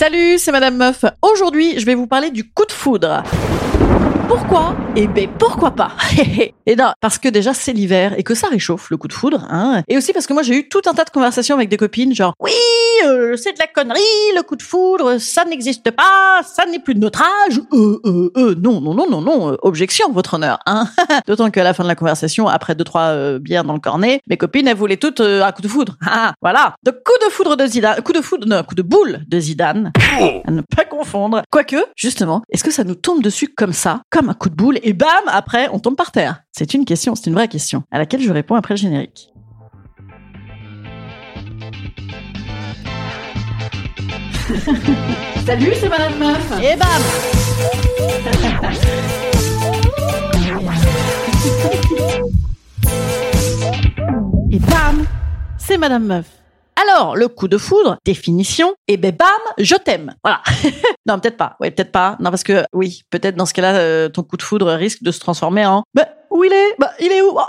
Salut, c'est Madame Meuf. Aujourd'hui, je vais vous parler du coup de foudre. Pourquoi? Eh ben pourquoi pas Et non, parce que déjà c'est l'hiver et que ça réchauffe le coup de foudre. Hein. Et aussi parce que moi j'ai eu tout un tas de conversations avec des copines genre oui euh, c'est de la connerie le coup de foudre ça n'existe pas ça n'est plus de notre âge. Euh euh euh non non non non non euh, objection votre honneur hein d'autant qu'à la fin de la conversation après deux trois euh, bières dans le cornet mes copines elles voulaient toutes euh, un coup de foudre ah voilà. Donc coup de foudre de Zidane coup de foudre non coup de boule de Zidane à ne pas confondre. Quoique justement est-ce que ça nous tombe dessus comme ça un coup de boule et bam après on tombe par terre c'est une question c'est une vraie question à laquelle je réponds après le générique Salut, c'est Madame Meuf. Et bam Et bam, c'est Madame Meuf. Alors, le coup de foudre, définition, et ben bam, je t'aime. Voilà. non, peut-être pas. Oui, peut-être pas. Non, parce que oui, peut-être dans ce cas-là, euh, ton coup de foudre risque de se transformer en bah, où il est? Bah, il est où? Oh,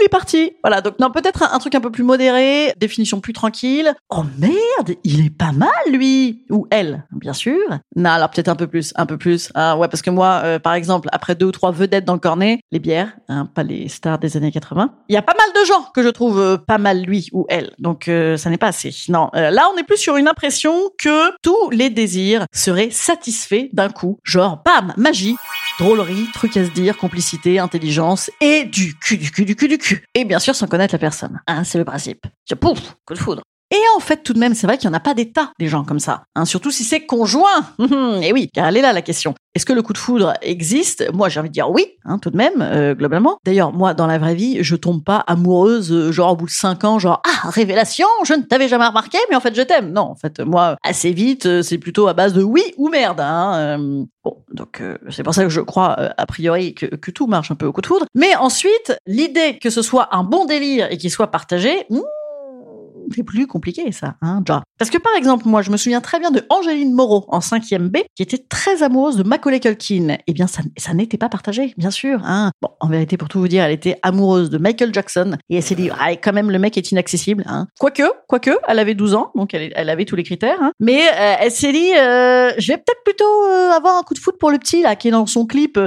il est parti. Voilà. Donc non, peut-être un, truc un peu plus modéré, définition plus tranquille. Oh merde, il est pas mal lui ou elle, bien sûr. Non, alors peut-être un peu plus, un peu plus. Ah ouais, parce que moi, euh, par exemple, après deux ou trois vedettes dans le cornet, les bières, hein, pas les stars des années 80, il y a pas mal de gens que je trouve euh, pas mal lui ou elle. Donc euh, ça n'est pas assez. Non, là on est plus sur une impression que tous les désirs seraient satisfaits d'un coup. Genre, bam, magie, drôlerie, truc à se dire, complicité, intelligence et du cul, du cul, du cul, du cul. Et bien sûr sans connaître la personne. Hein, c'est le principe. Pouf, coup de foudre. Et en fait, tout de même, c'est vrai qu'il n'y en a pas des tas, des gens comme ça. Hein, surtout si c'est conjoint. et oui, car elle est là la question. Est-ce que le coup de foudre existe? Moi, j'ai envie de dire oui, hein, tout de même, euh, globalement. D'ailleurs, moi, dans la vraie vie, je tombe pas amoureuse, euh, genre au bout de cinq ans, genre ah révélation, je ne t'avais jamais remarqué, mais en fait, je t'aime. Non, en fait, moi, assez vite, euh, c'est plutôt à base de oui ou merde. Hein, bon, donc c'est pour ça que je crois a priori que, que tout marche un peu au coup de foudre. Mais ensuite, l'idée que ce soit un bon délire et qu'il soit partagé. hmm, c'est plus compliqué ça, hein. Parce que par exemple, moi, je me souviens très bien de Angéline Moreau en 5e B, qui était très amoureuse de Macaulay Culkin. Eh bien, ça, n'était pas partagé, bien sûr. Hein. Bon, en vérité, pour tout vous dire, elle était amoureuse de Michael Jackson et elle s'est dit, ah, quand même, le mec est inaccessible. Hein. Quoique, quoique, elle avait 12 ans, donc elle, avait tous les critères. Hein. Mais euh, elle s'est dit, euh, je vais peut-être plutôt euh, avoir un coup de foot pour le petit là, qui est dans son clip.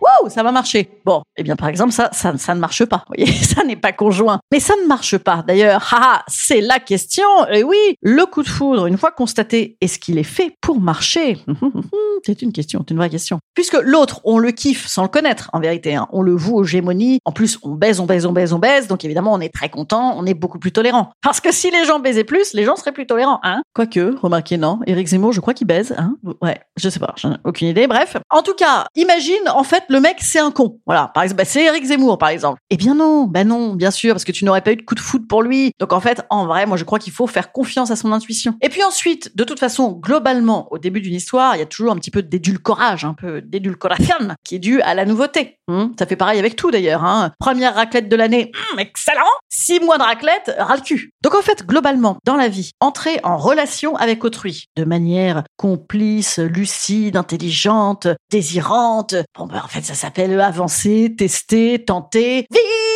Wow, ça va marcher. Bon, eh bien par exemple ça, ça, ça ne marche pas. Vous voyez, ça n'est pas conjoint. Mais ça ne marche pas. D'ailleurs, haha, c'est la question. Et oui, le coup de foudre, une fois constaté, est-ce qu'il est fait pour marcher? C'est une question, c'est une vraie question. Puisque l'autre, on le kiffe sans le connaître, en vérité. hein. On le voue aux gémonies. En plus, on baise, on baise, on baise, on baise. Donc évidemment, on est très content, on est beaucoup plus tolérant. Parce que si les gens baisaient plus, les gens seraient plus tolérants, hein Quoique, remarquez, non. Éric Zemmour, je crois qu'il baise, hein Ouais, je sais pas, j'en ai aucune idée. Bref. En tout cas, imagine, en fait, le mec, c'est un con. Voilà. Par exemple, bah, c'est Éric Zemmour, par exemple. Eh bien non, bah non, bien sûr, parce que tu n'aurais pas eu de coup de foot pour lui. Donc en fait, en vrai, moi, je crois qu'il faut faire confiance à son intuition. Et puis ensuite, de toute façon, globalement, au début d'une histoire, il y a toujours un petit peu d'édulcorage, un peu d'édulcoration, qui est dû à la nouveauté. Hum, ça fait pareil avec tout d'ailleurs. Hein. Première raclette de l'année, hum, excellent. Six mois de raclette, ras cul. Donc en fait, globalement, dans la vie, entrer en relation avec autrui de manière complice, lucide, intelligente, désirante. Bon, ben en fait, ça s'appelle avancer, tester, tenter, vivre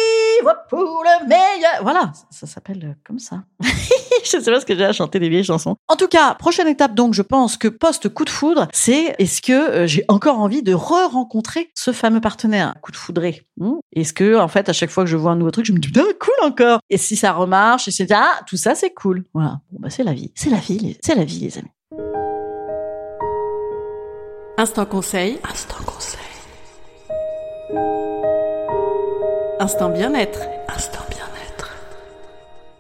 pour le meilleur. Voilà, ça, s'appelle euh, comme ça. je sais pas ce que j'ai à chanter des vieilles chansons. En tout cas, prochaine étape, donc, je pense que post coup de foudre, c'est est-ce que euh, j'ai encore envie de re-rencontrer ce fameux partenaire? Coup de foudré hmm? Est-ce que, en fait, à chaque fois que je vois un nouveau truc, je me dis, ah, cool encore. Et si ça remarche, et c'est, ah, tout ça, c'est cool. Voilà. Bon, bah, c'est la vie. C'est la vie, c'est la vie, les amis. Instant conseil. Instant conseil. Instant bien-être. Instant bien-être.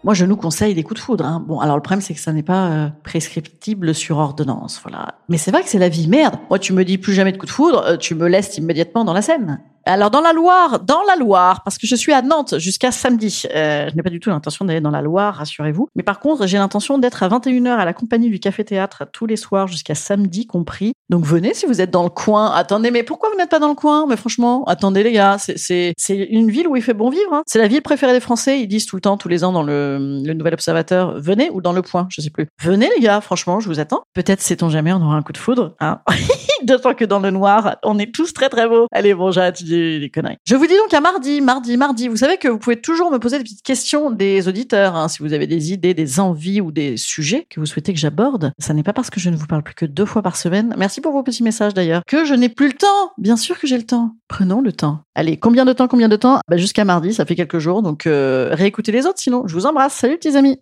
Moi, je nous conseille des coups de foudre. Hein. Bon, alors le problème, c'est que ça n'est pas euh, prescriptible sur ordonnance, voilà. Mais c'est vrai que c'est la vie, merde. Moi, tu me dis plus jamais de coups de foudre, euh, tu me laisses immédiatement dans la scène. Alors dans la Loire, dans la Loire, parce que je suis à Nantes jusqu'à samedi. Euh, je n'ai pas du tout l'intention d'aller dans la Loire, rassurez-vous. Mais par contre, j'ai l'intention d'être à 21h à la compagnie du Café Théâtre tous les soirs jusqu'à samedi compris. Donc venez si vous êtes dans le coin. Attendez, mais pourquoi vous n'êtes pas dans le coin? Mais franchement, attendez les gars, c'est une ville où il fait bon vivre. Hein. C'est la ville préférée des Français. Ils disent tout le temps, tous les ans dans le, le Nouvel Observateur, venez ou dans le Point, je sais plus. Venez les gars, franchement, je vous attends. Peut-être sait-on jamais, on aura un coup de foudre. Hein D'autant que dans le noir, on est tous très très beaux. Allez, bon, j'arrête des conneries. Je vous dis donc à mardi, mardi, mardi. Vous savez que vous pouvez toujours me poser des petites questions des auditeurs, hein, si vous avez des idées, des envies ou des sujets que vous souhaitez que j'aborde. Ça n'est pas parce que je ne vous parle plus que deux fois par semaine. Merci pour vos petits messages d'ailleurs. Que je n'ai plus le temps. Bien sûr que j'ai le temps. Prenons le temps. Allez, combien de temps, combien de temps? Bah, Jusqu'à mardi, ça fait quelques jours. Donc euh, réécoutez les autres sinon. Je vous embrasse. Salut petits amis.